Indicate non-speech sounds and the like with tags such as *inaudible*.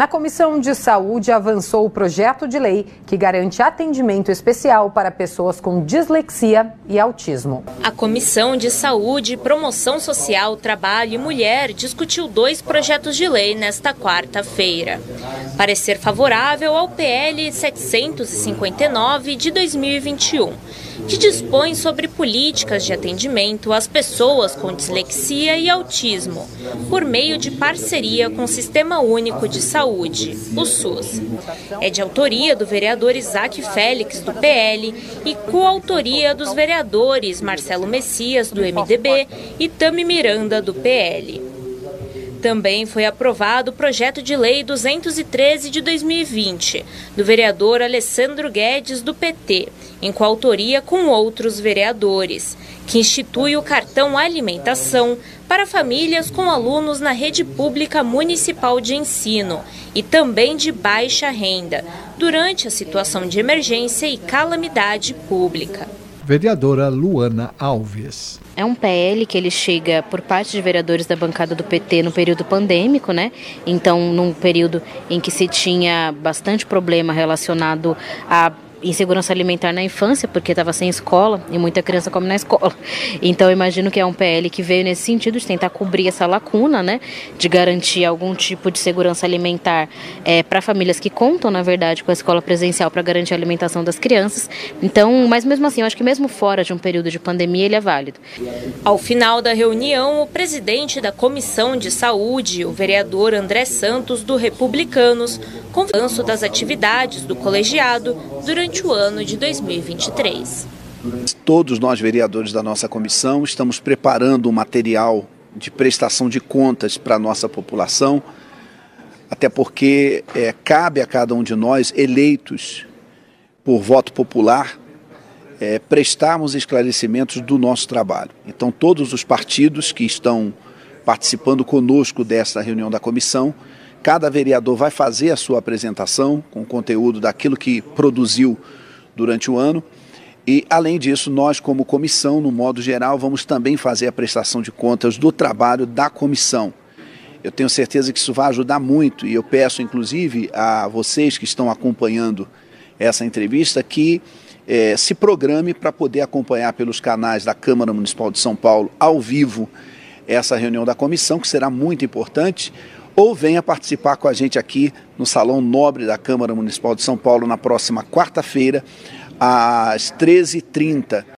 Na Comissão de Saúde avançou o projeto de lei que garante atendimento especial para pessoas com dislexia e autismo. A Comissão de Saúde, Promoção Social, Trabalho e Mulher discutiu dois projetos de lei nesta quarta-feira. Parecer favorável ao PL 759 de 2021 que dispõe sobre políticas de atendimento às pessoas com dislexia e autismo, por meio de parceria com o Sistema Único de Saúde, o SUS. É de autoria do vereador Isaac Félix, do PL, e coautoria dos vereadores Marcelo Messias, do MDB, e Tami Miranda, do PL. Também foi aprovado o projeto de lei 213 de 2020, do vereador Alessandro Guedes, do PT, em coautoria com outros vereadores, que institui o cartão alimentação para famílias com alunos na rede pública municipal de ensino e também de baixa renda, durante a situação de emergência e calamidade pública vereadora Luana Alves. É um PL que ele chega por parte de vereadores da bancada do PT no período pandêmico, né? Então, num período em que se tinha bastante problema relacionado a insegurança alimentar na infância, porque estava sem escola e muita criança come na escola. *laughs* Então imagino que é um PL que veio nesse sentido de tentar cobrir essa lacuna, né, de garantir algum tipo de segurança alimentar é, para famílias que contam, na verdade, com a escola presencial para garantir a alimentação das crianças. Então, mas mesmo assim, eu acho que mesmo fora de um período de pandemia, ele é válido. Ao final da reunião, o presidente da Comissão de Saúde, o vereador André Santos, do Republicanos, conversou das atividades do colegiado durante durante o ano de 2023. Todos nós, vereadores da nossa comissão, estamos preparando um material de prestação de contas para a nossa população, até porque é, cabe a cada um de nós, eleitos por voto popular, é, prestarmos esclarecimentos do nosso trabalho. Então, todos os partidos que estão participando conosco desta reunião da comissão Cada vereador vai fazer a sua apresentação com conteúdo daquilo que produziu durante o ano. E, além disso, nós, como comissão, no modo geral, vamos também fazer a prestação de contas do trabalho da comissão. Eu tenho certeza que isso vai ajudar muito e eu peço, inclusive, a vocês que estão acompanhando essa entrevista que eh, se programe para poder acompanhar pelos canais da Câmara Municipal de São Paulo ao vivo essa reunião da comissão, que será muito importante ou venha participar com a gente aqui no Salão Nobre da Câmara Municipal de São Paulo na próxima quarta-feira, às 13h30.